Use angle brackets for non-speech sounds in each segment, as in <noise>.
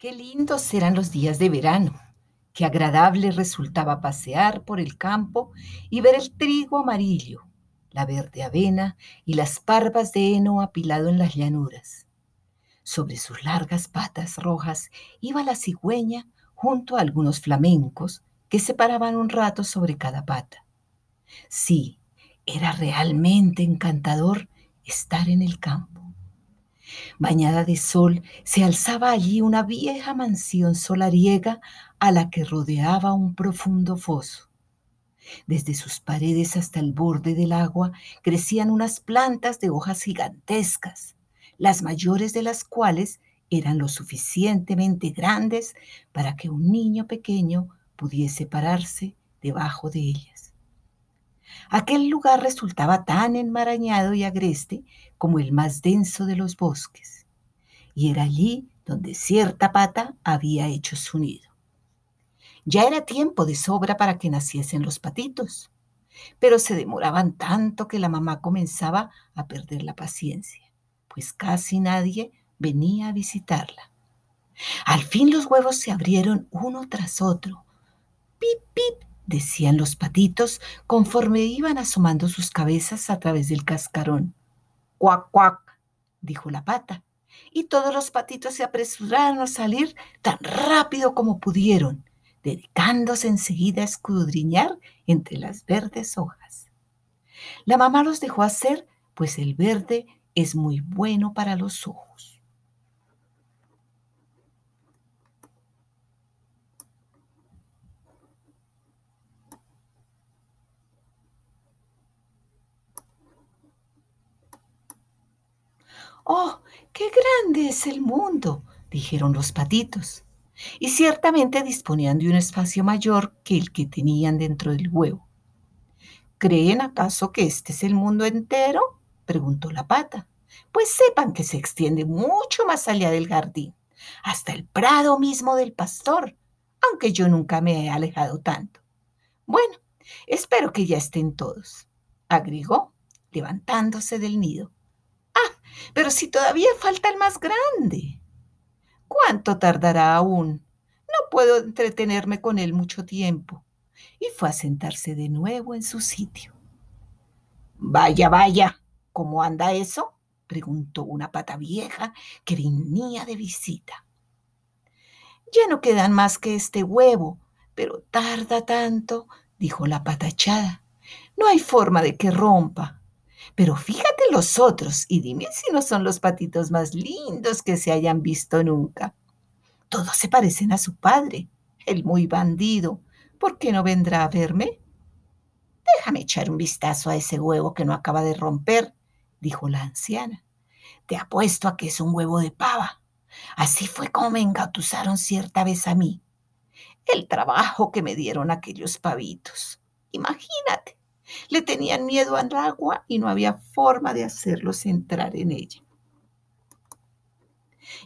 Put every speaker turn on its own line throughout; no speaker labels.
Qué lindos eran los días de verano, qué agradable resultaba pasear por el campo y ver el trigo amarillo, la verde avena y las parvas de heno apilado en las llanuras. Sobre sus largas patas rojas iba la cigüeña junto a algunos flamencos que se paraban un rato sobre cada pata. Sí, era realmente encantador estar en el campo. Bañada de sol, se alzaba allí una vieja mansión solariega a la que rodeaba un profundo foso. Desde sus paredes hasta el borde del agua crecían unas plantas de hojas gigantescas, las mayores de las cuales eran lo suficientemente grandes para que un niño pequeño pudiese pararse debajo de ellas. Aquel lugar resultaba tan enmarañado y agreste como el más denso de los bosques, y era allí donde cierta pata había hecho su nido. Ya era tiempo de sobra para que naciesen los patitos, pero se demoraban tanto que la mamá comenzaba a perder la paciencia, pues casi nadie venía a visitarla. Al fin los huevos se abrieron uno tras otro. Pip, pip, decían los patitos conforme iban asomando sus cabezas a través del cascarón. Cuac, cuac, dijo la pata, y todos los patitos se apresuraron a salir tan rápido como pudieron, dedicándose enseguida a escudriñar entre las verdes hojas. La mamá los dejó hacer, pues el verde es muy bueno para los ojos. ¡Oh, qué grande es el mundo! dijeron los patitos. Y ciertamente disponían de un espacio mayor que el que tenían dentro del huevo. ¿Creen acaso que este es el mundo entero? preguntó la pata. Pues sepan que se extiende mucho más allá del jardín, hasta el prado mismo del pastor, aunque yo nunca me he alejado tanto. Bueno, espero que ya estén todos, agregó, levantándose del nido. Pero si todavía falta el más grande. ¿Cuánto tardará aún? No puedo entretenerme con él mucho tiempo. Y fue a sentarse de nuevo en su sitio. Vaya, vaya, ¿cómo anda eso? preguntó una pata vieja que venía de visita. Ya no quedan más que este huevo, pero tarda tanto, dijo la patachada. No hay forma de que rompa. Pero fíjate los otros y dime si no son los patitos más lindos que se hayan visto nunca. Todos se parecen a su padre, el muy bandido. ¿Por qué no vendrá a verme? Déjame echar un vistazo a ese huevo que no acaba de romper, dijo la anciana. Te apuesto a que es un huevo de pava. Así fue como me engatusaron cierta vez a mí. El trabajo que me dieron aquellos pavitos. Imagínate. Le tenían miedo al agua y no había forma de hacerlos entrar en ella.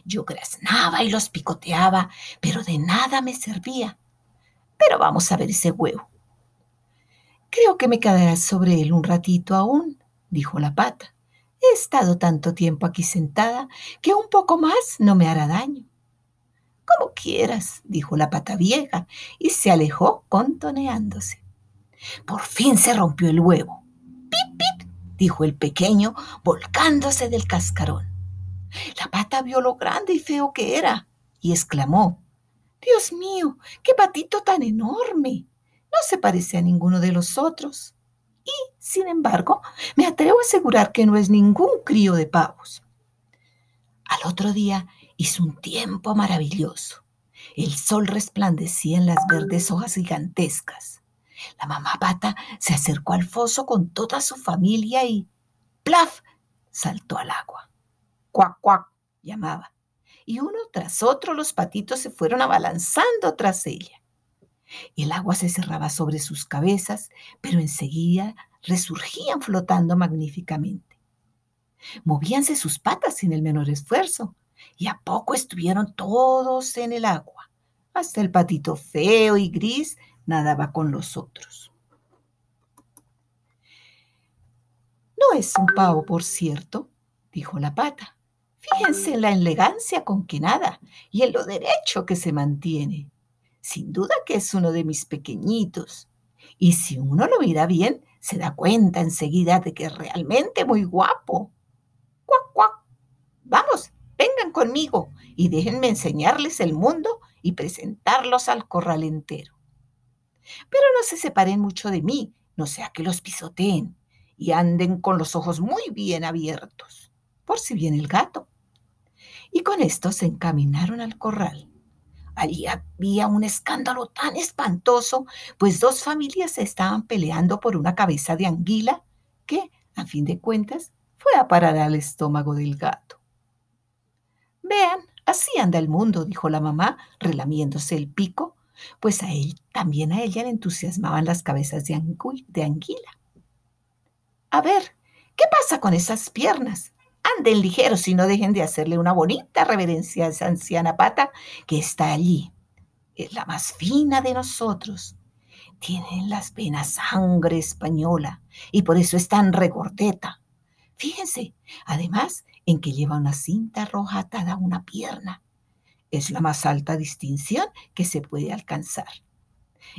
Yo graznaba y los picoteaba, pero de nada me servía. Pero vamos a ver ese huevo. Creo que me quedará sobre él un ratito aún, dijo la pata. He estado tanto tiempo aquí sentada que un poco más no me hará daño. Como quieras, dijo la pata vieja, y se alejó contoneándose. Por fin se rompió el huevo. ¡Pip, pip! dijo el pequeño, volcándose del cascarón. La pata vio lo grande y feo que era y exclamó, Dios mío, qué patito tan enorme. No se parece a ninguno de los otros. Y, sin embargo, me atrevo a asegurar que no es ningún crío de pavos. Al otro día hizo un tiempo maravilloso. El sol resplandecía en las verdes hojas gigantescas. La mamá pata se acercó al foso con toda su familia y ¡plaf! saltó al agua. ¡Cuac, cuac! llamaba. Y uno tras otro los patitos se fueron abalanzando tras ella. El agua se cerraba sobre sus cabezas, pero enseguida resurgían flotando magníficamente. Movíanse sus patas sin el menor esfuerzo, y a poco estuvieron todos en el agua, hasta el patito feo y gris nadaba con los otros. No es un pavo, por cierto, dijo la pata. Fíjense en la elegancia con que nada y en lo derecho que se mantiene. Sin duda que es uno de mis pequeñitos. Y si uno lo mira bien, se da cuenta enseguida de que es realmente muy guapo. ¡Cuac, cuac! Vamos, vengan conmigo y déjenme enseñarles el mundo y presentarlos al corral entero. Pero no se separen mucho de mí, no sea que los pisoteen y anden con los ojos muy bien abiertos, por si viene el gato. Y con esto se encaminaron al corral. Allí había un escándalo tan espantoso, pues dos familias se estaban peleando por una cabeza de anguila que, a fin de cuentas, fue a parar al estómago del gato. Vean, así anda el mundo, dijo la mamá, relamiéndose el pico, pues a él, también a ella le entusiasmaban las cabezas de, de anguila. A ver, ¿qué pasa con esas piernas? anden ligeros y no dejen de hacerle una bonita reverencia a esa anciana pata que está allí. Es la más fina de nosotros. Tiene en las venas sangre española y por eso es tan regordeta. Fíjense, además, en que lleva una cinta roja atada a una pierna. Es la más alta distinción que se puede alcanzar.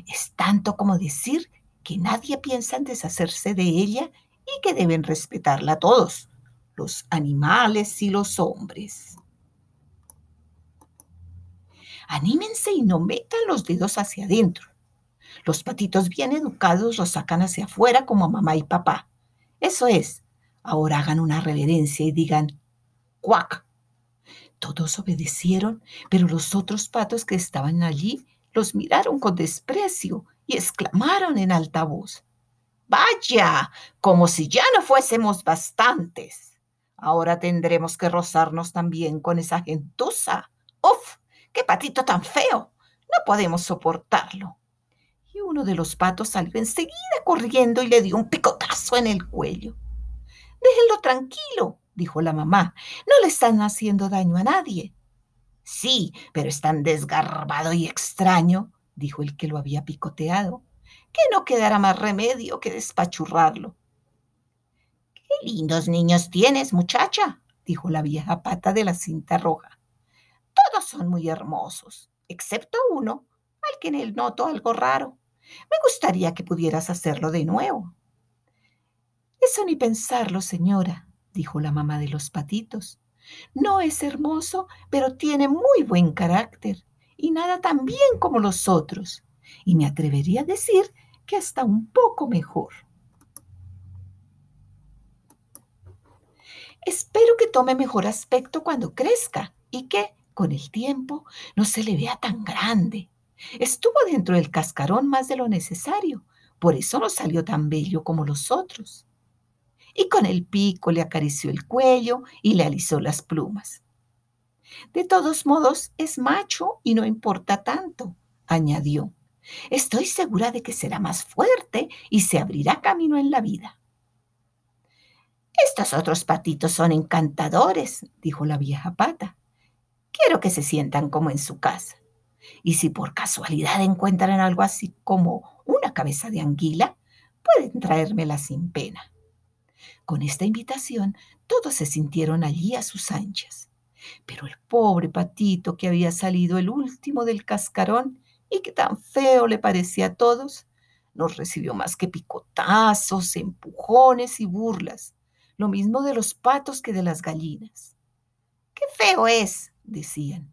Es tanto como decir que nadie piensa en deshacerse de ella y que deben respetarla todos los animales y los hombres. Anímense y no metan los dedos hacia adentro. Los patitos bien educados los sacan hacia afuera como mamá y papá. Eso es. Ahora hagan una reverencia y digan, cuac. Todos obedecieron, pero los otros patos que estaban allí los miraron con desprecio y exclamaron en alta voz, Vaya, como si ya no fuésemos bastantes. Ahora tendremos que rozarnos también con esa gentuza. ¡Uf! ¡Qué patito tan feo! No podemos soportarlo. Y uno de los patos salió enseguida corriendo y le dio un picotazo en el cuello. Déjenlo tranquilo, dijo la mamá. No le están haciendo daño a nadie. Sí, pero es tan desgarbado y extraño, dijo el que lo había picoteado, que no quedará más remedio que despachurrarlo. Qué lindos niños tienes, muchacha, dijo la vieja pata de la cinta roja. Todos son muy hermosos, excepto uno, al que en él noto algo raro. Me gustaría que pudieras hacerlo de nuevo. Eso ni pensarlo, señora, dijo la mamá de los patitos. No es hermoso, pero tiene muy buen carácter y nada tan bien como los otros. Y me atrevería a decir que hasta un poco mejor. Espero que tome mejor aspecto cuando crezca y que, con el tiempo, no se le vea tan grande. Estuvo dentro del cascarón más de lo necesario, por eso no salió tan bello como los otros. Y con el pico le acarició el cuello y le alisó las plumas. De todos modos, es macho y no importa tanto, añadió. Estoy segura de que será más fuerte y se abrirá camino en la vida. Estos otros patitos son encantadores, dijo la vieja pata. Quiero que se sientan como en su casa. Y si por casualidad encuentran algo así como una cabeza de anguila, pueden traérmela sin pena. Con esta invitación, todos se sintieron allí a sus anchas. Pero el pobre patito que había salido el último del cascarón y que tan feo le parecía a todos, no recibió más que picotazos, empujones y burlas lo mismo de los patos que de las gallinas. ¡Qué feo es! decían.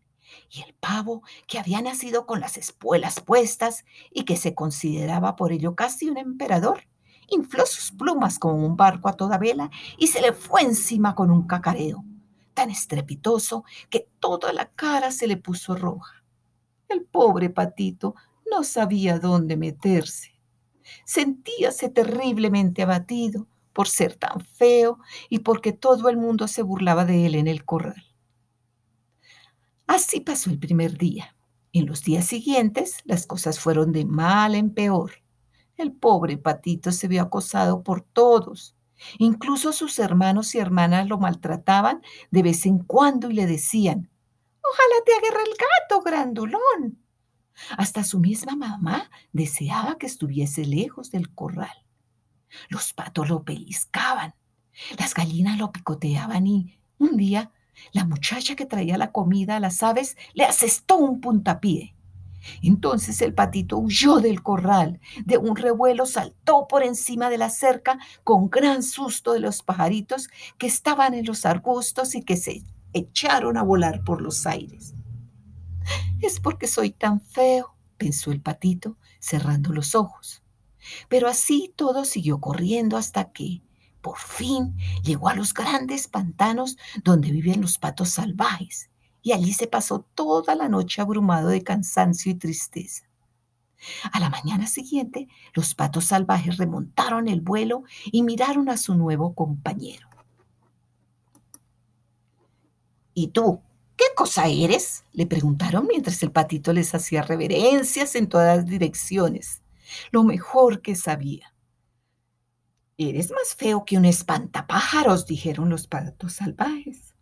Y el pavo, que había nacido con las espuelas puestas y que se consideraba por ello casi un emperador, infló sus plumas como un barco a toda vela y se le fue encima con un cacareo, tan estrepitoso que toda la cara se le puso roja. El pobre patito no sabía dónde meterse. Sentíase terriblemente abatido por ser tan feo y porque todo el mundo se burlaba de él en el corral. Así pasó el primer día. En los días siguientes las cosas fueron de mal en peor. El pobre patito se vio acosado por todos. Incluso sus hermanos y hermanas lo maltrataban de vez en cuando y le decían, Ojalá te agarre el gato, grandulón. Hasta su misma mamá deseaba que estuviese lejos del corral. Los patos lo pellizcaban, las gallinas lo picoteaban y un día La muchacha que traía la comida a las aves le asestó un puntapié. Entonces el patito huyó del corral, de un revuelo saltó por encima de la cerca con gran susto de los pajaritos que estaban en los arbustos y que se echaron a volar por los aires. Es porque soy tan feo, pensó el patito, cerrando los ojos. Pero así todo siguió corriendo hasta que, por fin, llegó a los grandes pantanos donde viven los patos salvajes y allí se pasó toda la noche abrumado de cansancio y tristeza. A la mañana siguiente, los patos salvajes remontaron el vuelo y miraron a su nuevo compañero. ¿Y tú? ¿Qué cosa eres? le preguntaron mientras el patito les hacía reverencias en todas direcciones, lo mejor que sabía. Eres más feo que un espantapájaros, dijeron los patos salvajes.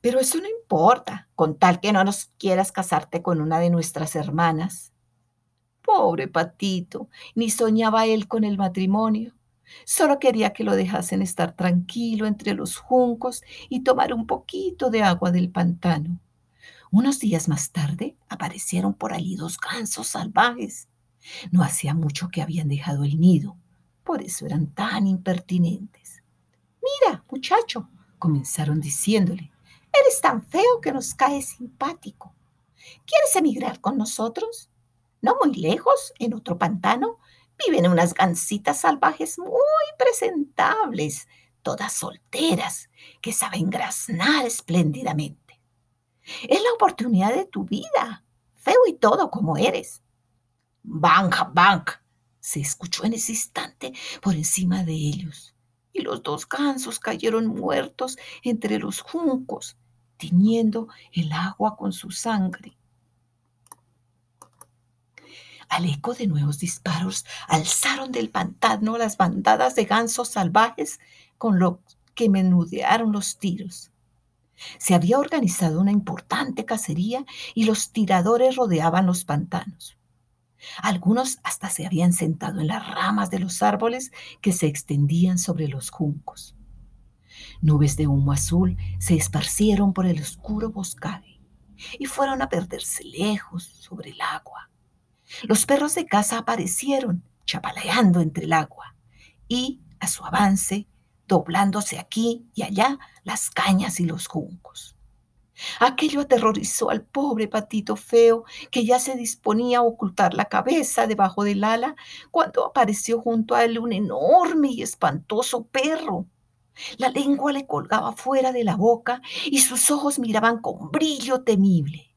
Pero eso no importa, con tal que no nos quieras casarte con una de nuestras hermanas. Pobre patito, ni soñaba él con el matrimonio. Solo quería que lo dejasen estar tranquilo entre los juncos y tomar un poquito de agua del pantano. Unos días más tarde aparecieron por allí dos gansos salvajes. No hacía mucho que habían dejado el nido, por eso eran tan impertinentes. Mira, muchacho, comenzaron diciéndole, Eres tan feo que nos cae simpático. ¿Quieres emigrar con nosotros? No muy lejos, en otro pantano, viven unas gansitas salvajes muy presentables, todas solteras, que saben graznar espléndidamente. Es la oportunidad de tu vida, feo y todo como eres. Bang, bang, se escuchó en ese instante por encima de ellos y los dos gansos cayeron muertos entre los juncos, tiñendo el agua con su sangre. Al eco de nuevos disparos, alzaron del pantano las bandadas de gansos salvajes con lo que menudearon los tiros. Se había organizado una importante cacería y los tiradores rodeaban los pantanos. Algunos hasta se habían sentado en las ramas de los árboles que se extendían sobre los juncos. Nubes de humo azul se esparcieron por el oscuro boscaje y fueron a perderse lejos sobre el agua. Los perros de caza aparecieron, chapaleando entre el agua, y, a su avance, doblándose aquí y allá las cañas y los juncos. Aquello aterrorizó al pobre patito feo, que ya se disponía a ocultar la cabeza debajo del ala, cuando apareció junto a él un enorme y espantoso perro. La lengua le colgaba fuera de la boca y sus ojos miraban con brillo temible.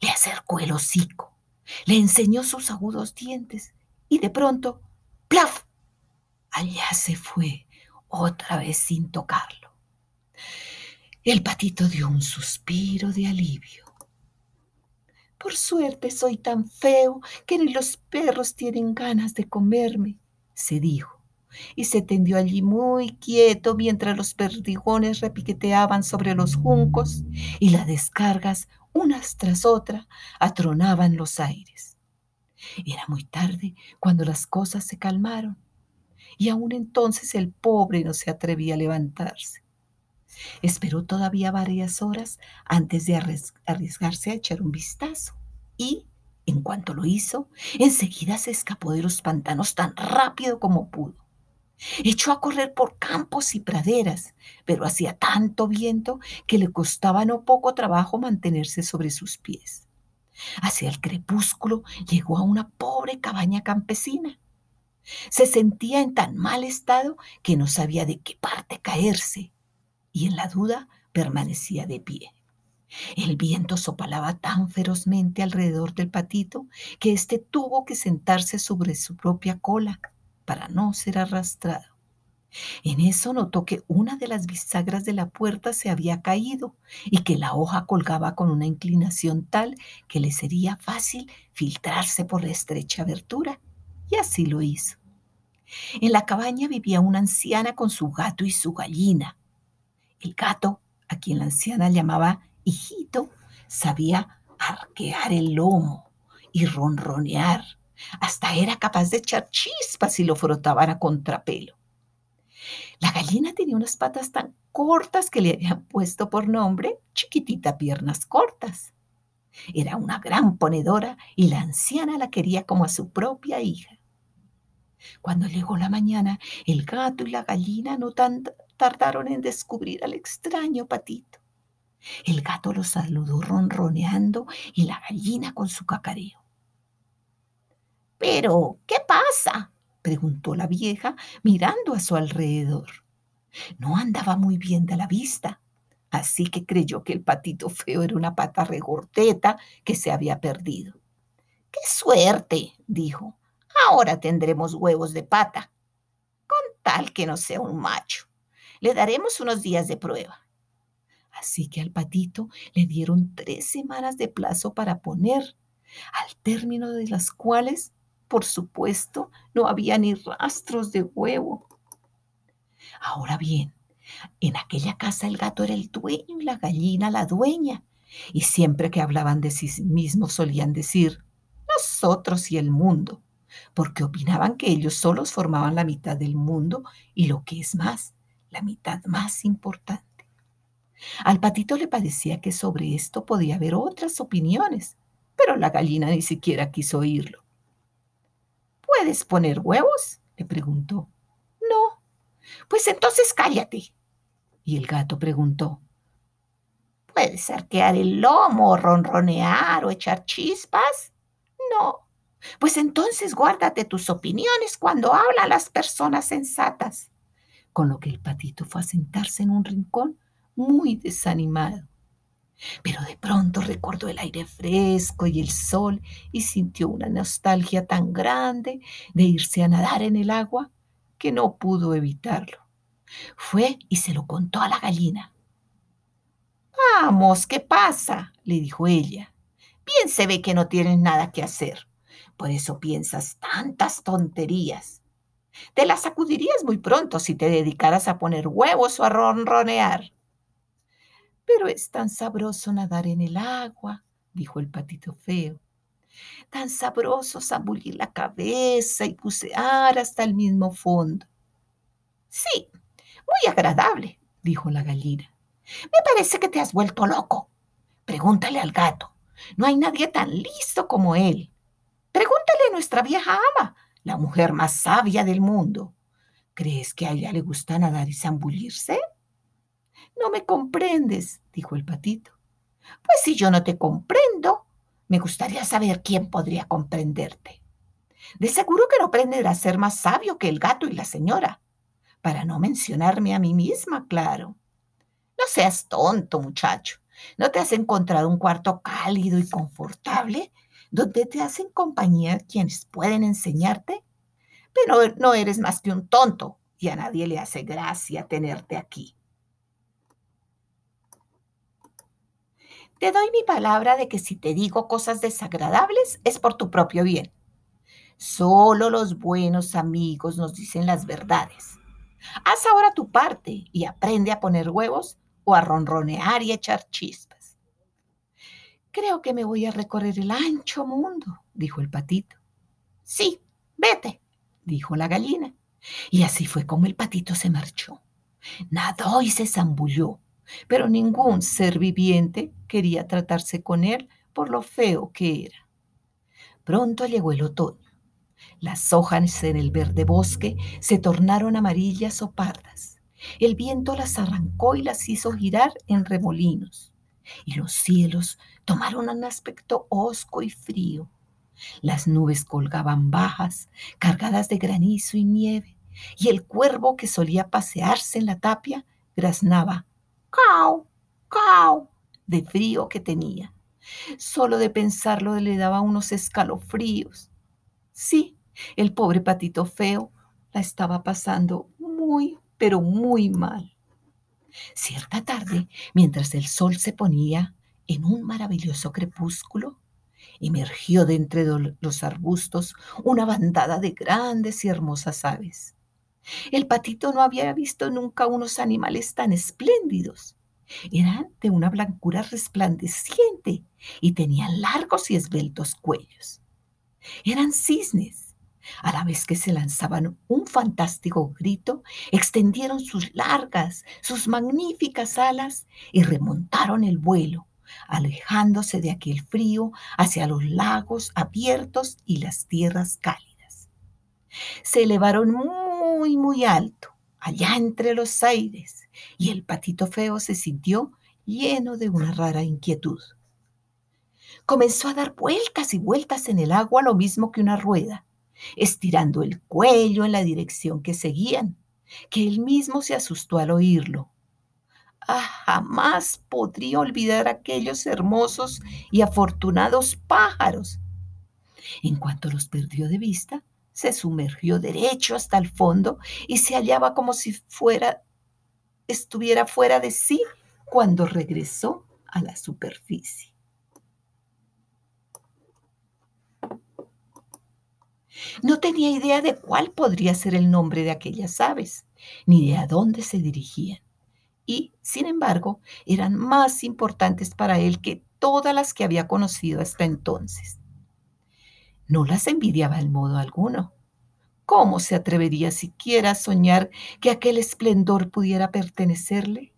Le acercó el hocico, le enseñó sus agudos dientes y de pronto, ¡plaf! Allá se fue, otra vez sin tocarlo. El patito dio un suspiro de alivio. Por suerte soy tan feo que ni los perros tienen ganas de comerme, se dijo, y se tendió allí muy quieto mientras los perdigones repiqueteaban sobre los juncos y las descargas, unas tras otra, atronaban los aires. Era muy tarde cuando las cosas se calmaron, y aún entonces el pobre no se atrevía a levantarse. Esperó todavía varias horas antes de arriesgarse a echar un vistazo y, en cuanto lo hizo, enseguida se escapó de los pantanos tan rápido como pudo. Echó a correr por campos y praderas, pero hacía tanto viento que le costaba no poco trabajo mantenerse sobre sus pies. Hacia el crepúsculo llegó a una pobre cabaña campesina. Se sentía en tan mal estado que no sabía de qué parte caerse y en la duda permanecía de pie. El viento sopalaba tan ferozmente alrededor del patito que éste tuvo que sentarse sobre su propia cola para no ser arrastrado. En eso notó que una de las bisagras de la puerta se había caído y que la hoja colgaba con una inclinación tal que le sería fácil filtrarse por la estrecha abertura. Y así lo hizo. En la cabaña vivía una anciana con su gato y su gallina. El gato, a quien la anciana llamaba hijito, sabía arquear el lomo y ronronear. Hasta era capaz de echar chispas si lo frotaban a contrapelo. La gallina tenía unas patas tan cortas que le habían puesto por nombre chiquitita piernas cortas. Era una gran ponedora y la anciana la quería como a su propia hija. Cuando llegó la mañana, el gato y la gallina no tardaron en descubrir al extraño patito. El gato lo saludó ronroneando y la gallina con su cacareo. Pero, ¿qué pasa? preguntó la vieja mirando a su alrededor. No andaba muy bien de la vista, así que creyó que el patito feo era una pata regordeta que se había perdido. ¡Qué suerte! dijo. Ahora tendremos huevos de pata, con tal que no sea un macho. Le daremos unos días de prueba. Así que al patito le dieron tres semanas de plazo para poner, al término de las cuales, por supuesto, no había ni rastros de huevo. Ahora bien, en aquella casa el gato era el dueño y la gallina la dueña, y siempre que hablaban de sí mismos solían decir, nosotros y el mundo, porque opinaban que ellos solos formaban la mitad del mundo y lo que es más, la mitad más importante. Al patito le parecía que sobre esto podía haber otras opiniones, pero la gallina ni siquiera quiso oírlo. ¿Puedes poner huevos? le preguntó. No. Pues entonces cállate. Y el gato preguntó. ¿Puedes arquear el lomo, ronronear o echar chispas? No. Pues entonces guárdate tus opiniones cuando hablan las personas sensatas. Con lo que el patito fue a sentarse en un rincón muy desanimado. Pero de pronto recordó el aire fresco y el sol y sintió una nostalgia tan grande de irse a nadar en el agua que no pudo evitarlo. Fue y se lo contó a la gallina. Vamos, ¿qué pasa? le dijo ella. Bien se ve que no tienes nada que hacer. Por eso piensas tantas tonterías. Te las sacudirías muy pronto si te dedicaras a poner huevos o a ronronear. Pero es tan sabroso nadar en el agua, dijo el patito feo. Tan sabroso zambullir la cabeza y bucear hasta el mismo fondo. Sí, muy agradable, dijo la gallina. Me parece que te has vuelto loco. Pregúntale al gato. No hay nadie tan listo como él. Pregúntale a nuestra vieja ama, la mujer más sabia del mundo. ¿Crees que a ella le gusta nadar y zambullirse? No me comprendes, dijo el patito. Pues si yo no te comprendo, me gustaría saber quién podría comprenderte. De seguro que no aprenderá a ser más sabio que el gato y la señora, para no mencionarme a mí misma, claro. No seas tonto, muchacho. ¿No te has encontrado un cuarto cálido y confortable donde te hacen compañía quienes pueden enseñarte? Pero no eres más que un tonto y a nadie le hace gracia tenerte aquí. Te doy mi palabra de que si te digo cosas desagradables es por tu propio bien. Solo los buenos amigos nos dicen las verdades. Haz ahora tu parte y aprende a poner huevos o a ronronear y echar chispas. Creo que me voy a recorrer el ancho mundo, dijo el patito. Sí, vete, dijo la gallina. Y así fue como el patito se marchó. Nadó y se zambulló, pero ningún ser viviente quería tratarse con él por lo feo que era. Pronto llegó el otoño. Las hojas en el verde bosque se tornaron amarillas o pardas. El viento las arrancó y las hizo girar en remolinos. Y los cielos tomaron un aspecto hosco y frío. Las nubes colgaban bajas, cargadas de granizo y nieve, y el cuervo que solía pasearse en la tapia graznaba ¡Cau! ¡Cau! de frío que tenía. Solo de pensarlo le daba unos escalofríos. Sí, el pobre patito feo la estaba pasando muy, pero muy mal. Cierta tarde, mientras el sol se ponía en un maravilloso crepúsculo, emergió de entre los arbustos una bandada de grandes y hermosas aves. El patito no había visto nunca unos animales tan espléndidos. Eran de una blancura resplandeciente y tenían largos y esbeltos cuellos. Eran cisnes. A la vez que se lanzaban un fantástico grito, extendieron sus largas, sus magníficas alas y remontaron el vuelo, alejándose de aquel frío hacia los lagos abiertos y las tierras cálidas. Se elevaron muy, muy alto, allá entre los aires, y el patito feo se sintió lleno de una rara inquietud. Comenzó a dar vueltas y vueltas en el agua lo mismo que una rueda estirando el cuello en la dirección que seguían, que él mismo se asustó al oírlo. Ah, jamás podría olvidar aquellos hermosos y afortunados pájaros. En cuanto los perdió de vista, se sumergió derecho hasta el fondo y se hallaba como si fuera estuviera fuera de sí cuando regresó a la superficie. No tenía idea de cuál podría ser el nombre de aquellas aves, ni de a dónde se dirigían. Y, sin embargo, eran más importantes para él que todas las que había conocido hasta entonces. No las envidiaba en modo alguno. ¿Cómo se atrevería siquiera a soñar que aquel esplendor pudiera pertenecerle?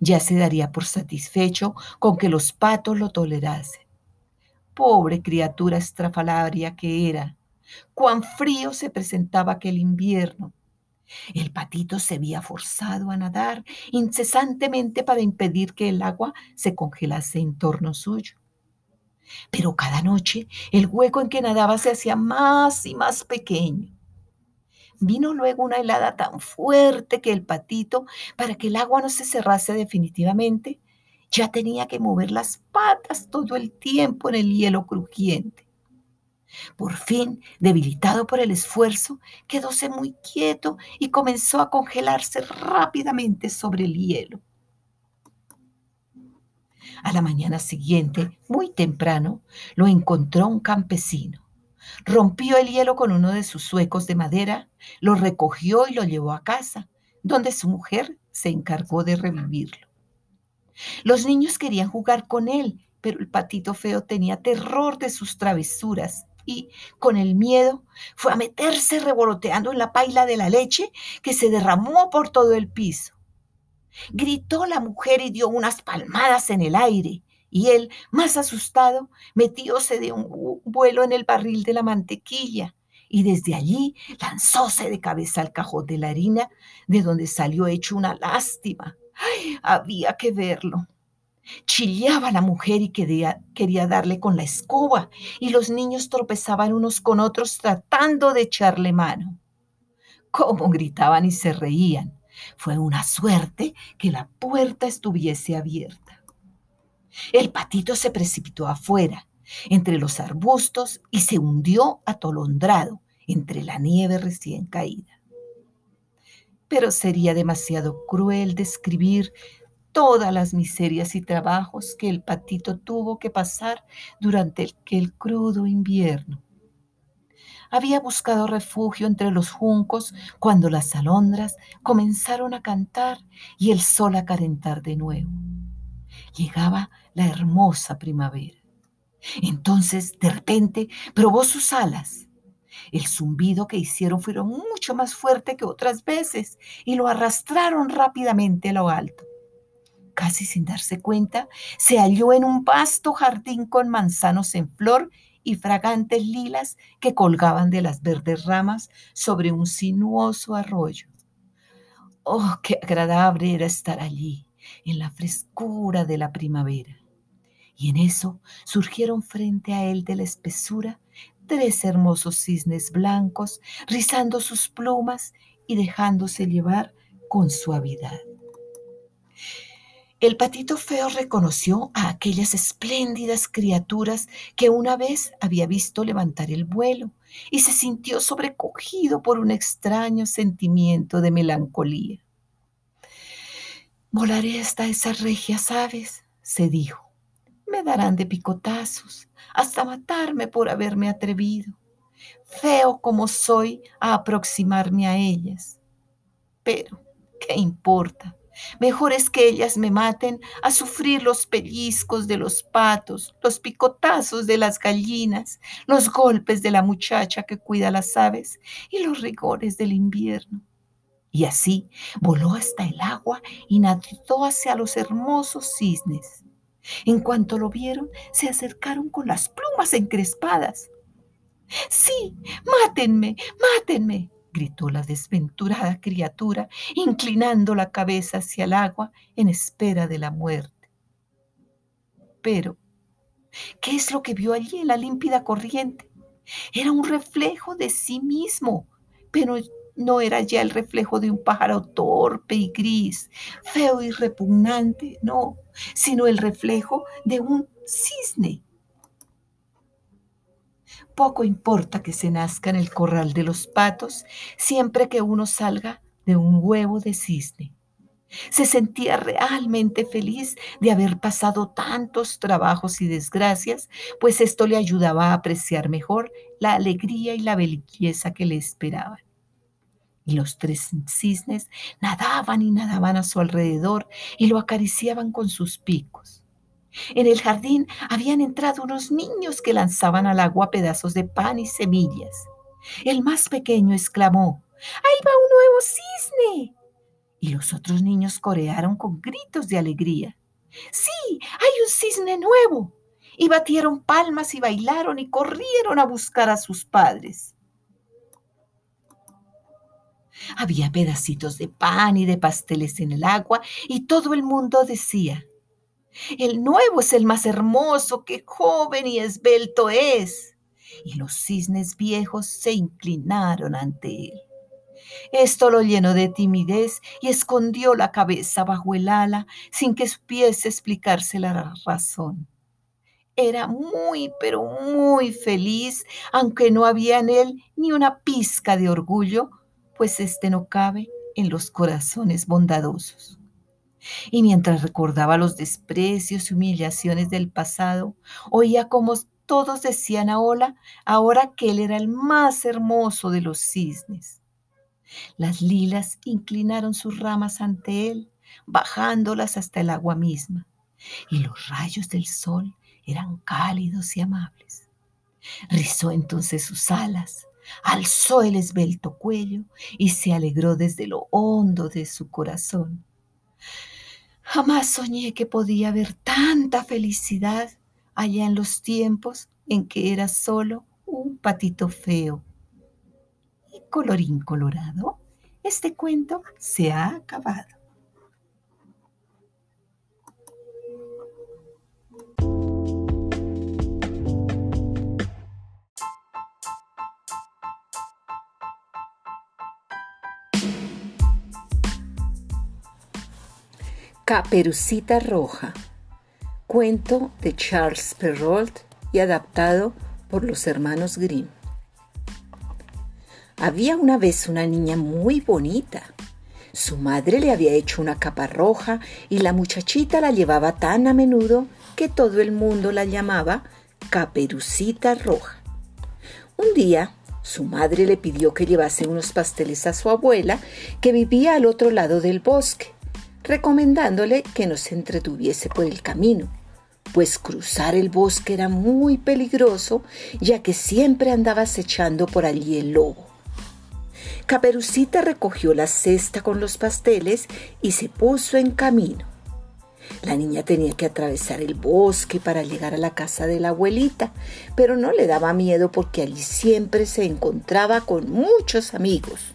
Ya se daría por satisfecho con que los patos lo tolerasen. Pobre criatura estrafalaria que era, cuán frío se presentaba aquel invierno. El patito se había forzado a nadar incesantemente para impedir que el agua se congelase en torno suyo. Pero cada noche el hueco en que nadaba se hacía más y más pequeño. Vino luego una helada tan fuerte que el patito, para que el agua no se cerrase definitivamente, ya tenía que mover las patas todo el tiempo en el hielo crujiente. Por fin, debilitado por el esfuerzo, quedóse muy quieto y comenzó a congelarse rápidamente sobre el hielo. A la mañana siguiente, muy temprano, lo encontró un campesino. Rompió el hielo con uno de sus suecos de madera, lo recogió y lo llevó a casa, donde su mujer se encargó de revivirlo. Los niños querían jugar con él, pero el patito feo tenía terror de sus travesuras y, con el miedo, fue a meterse revoloteando en la paila de la leche que se derramó por todo el piso. Gritó la mujer y dio unas palmadas en el aire, y él, más asustado, metióse de un vuelo en el barril de la mantequilla, y desde allí lanzóse de cabeza al cajón de la harina, de donde salió hecho una lástima. había que verlo. Chillaba la mujer y quería, quería darle con la escoba, y los niños tropezaban unos con otros tratando de echarle mano. Cómo gritaban y se reían. Fue una suerte que la puerta estuviese abierta. El patito se precipitó afuera, entre los arbustos, y se hundió atolondrado entre la nieve recién caída. Pero sería demasiado cruel describir todas las miserias y trabajos que el patito tuvo que pasar durante aquel crudo invierno. Había buscado refugio entre los juncos cuando las alondras comenzaron a cantar y el sol a calentar de nuevo. Llegaba la hermosa primavera. Entonces, de repente, probó sus alas. El zumbido que hicieron fueron mucho más fuerte que otras veces y lo arrastraron rápidamente a lo alto casi sin darse cuenta, se halló en un vasto jardín con manzanos en flor y fragantes lilas que colgaban de las verdes ramas sobre un sinuoso arroyo. Oh, qué agradable era estar allí, en la frescura de la primavera. Y en eso surgieron frente a él de la espesura tres hermosos cisnes blancos, rizando sus plumas y dejándose llevar con suavidad. El patito feo reconoció a aquellas espléndidas criaturas que una vez había visto levantar el vuelo y se sintió sobrecogido por un extraño sentimiento de melancolía. Volaré hasta esas regias aves, se dijo. Me darán de picotazos, hasta matarme por haberme atrevido. Feo como soy a aproximarme a ellas. Pero, ¿qué importa? Mejor es que ellas me maten a sufrir los pellizcos de los patos, los picotazos de las gallinas, los golpes de la muchacha que cuida las aves y los rigores del invierno. Y así voló hasta el agua y nadó hacia los hermosos cisnes. En cuanto lo vieron, se acercaron con las plumas encrespadas. Sí, mátenme, mátenme, gritó la desventurada criatura, <laughs> inclinando la cabeza hacia el agua en espera de la muerte. Pero, ¿qué es lo que vio allí en la límpida corriente? Era un reflejo de sí mismo, pero no era ya el reflejo de un pájaro torpe y gris, feo y repugnante, no, sino el reflejo de un cisne poco importa que se nazca en el corral de los patos, siempre que uno salga de un huevo de cisne. Se sentía realmente feliz de haber pasado tantos trabajos y desgracias, pues esto le ayudaba a apreciar mejor la alegría y la belleza que le esperaban. Y los tres cisnes nadaban y nadaban a su alrededor y lo acariciaban con sus picos. En el jardín habían entrado unos niños que lanzaban al agua pedazos de pan y semillas. El más pequeño exclamó, ¡Ahí va un nuevo cisne! Y los otros niños corearon con gritos de alegría. ¡Sí! ¡Hay un cisne nuevo! Y batieron palmas y bailaron y corrieron a buscar a sus padres. Había pedacitos de pan y de pasteles en el agua y todo el mundo decía, el nuevo es el más hermoso, que joven y esbelto es. Y los cisnes viejos se inclinaron ante él. Esto lo llenó de timidez y escondió la cabeza bajo el ala sin que supiese explicarse la razón. Era muy, pero muy feliz, aunque no había en él ni una pizca de orgullo, pues éste no cabe en los corazones bondadosos. Y mientras recordaba los desprecios y humillaciones del pasado, oía como todos decían a Ola ahora que él era el más hermoso de los cisnes. Las lilas inclinaron sus ramas ante él, bajándolas hasta el agua misma, y los rayos del sol eran cálidos y amables. Rizó entonces sus alas, alzó el esbelto cuello y se alegró desde lo hondo de su corazón Jamás soñé que podía haber tanta felicidad allá en los tiempos en que era solo un patito feo. Y colorín colorado, este cuento se ha acabado.
Caperucita Roja, cuento de Charles Perrault y adaptado por los hermanos Grimm. Había una vez una niña muy bonita. Su madre le había hecho una capa roja y la muchachita la llevaba tan a menudo que todo el mundo la llamaba Caperucita Roja. Un día, su madre le pidió que llevase unos pasteles a su abuela, que vivía al otro lado del bosque recomendándole que no se entretuviese por el camino, pues cruzar el bosque era muy peligroso, ya que siempre andaba acechando por allí el lobo. Caperucita recogió la cesta con los pasteles y se puso en camino. La niña tenía que atravesar el bosque para llegar a la casa de la abuelita, pero no le daba miedo porque allí siempre se encontraba con muchos amigos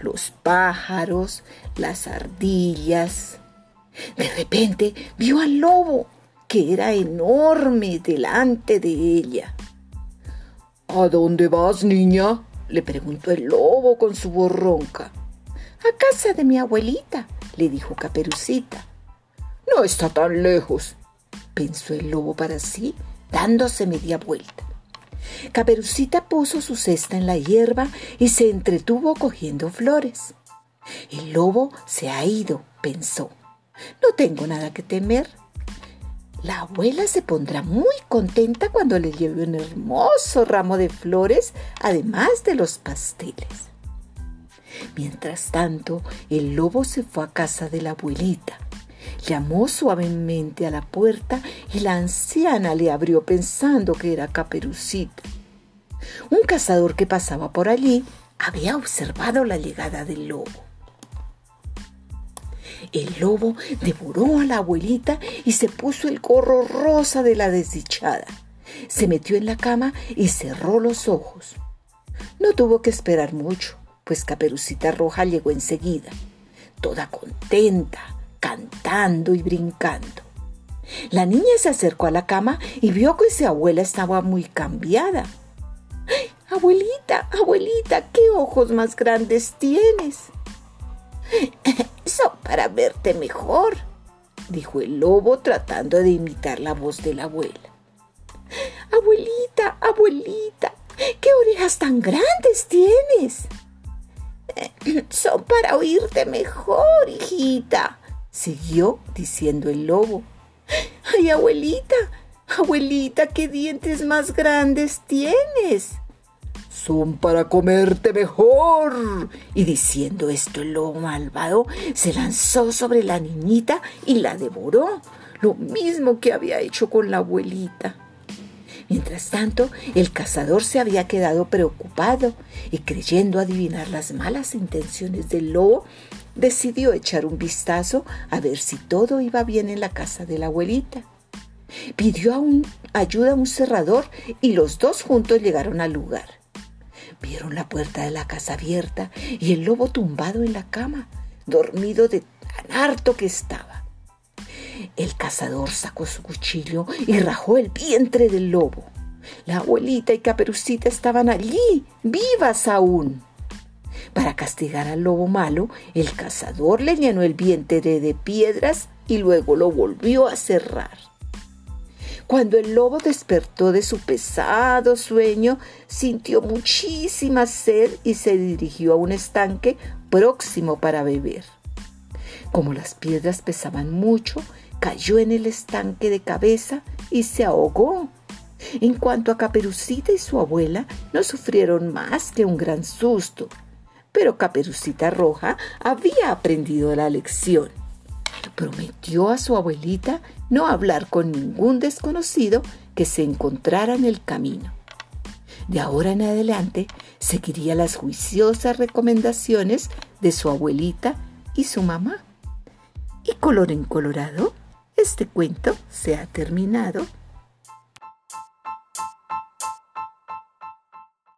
los pájaros, las ardillas. De repente vio al lobo, que era enorme delante de ella. ¿A dónde vas, niña? le preguntó el lobo con su voz ronca. A casa de mi abuelita, le dijo Caperucita. No está tan lejos, pensó el lobo para sí, dándose media vuelta. Caperucita puso su cesta en la hierba y se entretuvo cogiendo flores. El lobo se ha ido, pensó. No tengo nada que temer. La abuela se pondrá muy contenta cuando le lleve un hermoso ramo de flores, además de los pasteles. Mientras tanto, el lobo se fue a casa de la abuelita. Llamó suavemente a la puerta y la anciana le abrió pensando que era Caperucita. Un cazador que pasaba por allí había observado la llegada del lobo. El lobo devoró a la abuelita y se puso el gorro rosa de la desdichada. Se metió en la cama y cerró los ojos. No tuvo que esperar mucho, pues Caperucita Roja llegó enseguida, toda contenta, cantando y brincando. La niña se acercó a la cama y vio que su abuela estaba muy cambiada. Abuelita, abuelita, ¿qué ojos más grandes tienes? <laughs> Son para verte mejor, dijo el lobo tratando de imitar la voz de la abuela. Abuelita, abuelita, ¿qué orejas tan grandes tienes? <clears throat> Son para oírte mejor, hijita, siguió diciendo el lobo. Ay, abuelita, abuelita, ¿qué dientes más grandes tienes? son para comerte mejor. Y diciendo esto, el lobo malvado se lanzó sobre la niñita y la devoró, lo mismo que había hecho con la abuelita. Mientras tanto, el cazador se había quedado preocupado y creyendo adivinar las malas intenciones del lobo, decidió echar un vistazo a ver si todo iba bien en la casa de la abuelita. Pidió ayuda a un cerrador y los dos juntos llegaron al lugar. Vieron la puerta de la casa abierta y el lobo tumbado en la cama, dormido de tan harto que estaba. El cazador sacó su cuchillo y rajó el vientre del lobo. La abuelita y Caperucita estaban allí, vivas aún. Para castigar al lobo malo, el cazador le llenó el vientre de piedras y luego lo volvió a cerrar. Cuando el lobo despertó de su pesado sueño, sintió muchísima sed y se dirigió a un estanque próximo para beber. Como las piedras pesaban mucho, cayó en el estanque de cabeza y se ahogó. En cuanto a Caperucita y su abuela, no sufrieron más que un gran susto. Pero Caperucita Roja había aprendido la lección prometió a su abuelita no hablar con ningún desconocido que se encontrara en el camino. De ahora en adelante seguiría las juiciosas recomendaciones de su abuelita y su mamá. Y color en colorado, este cuento se ha terminado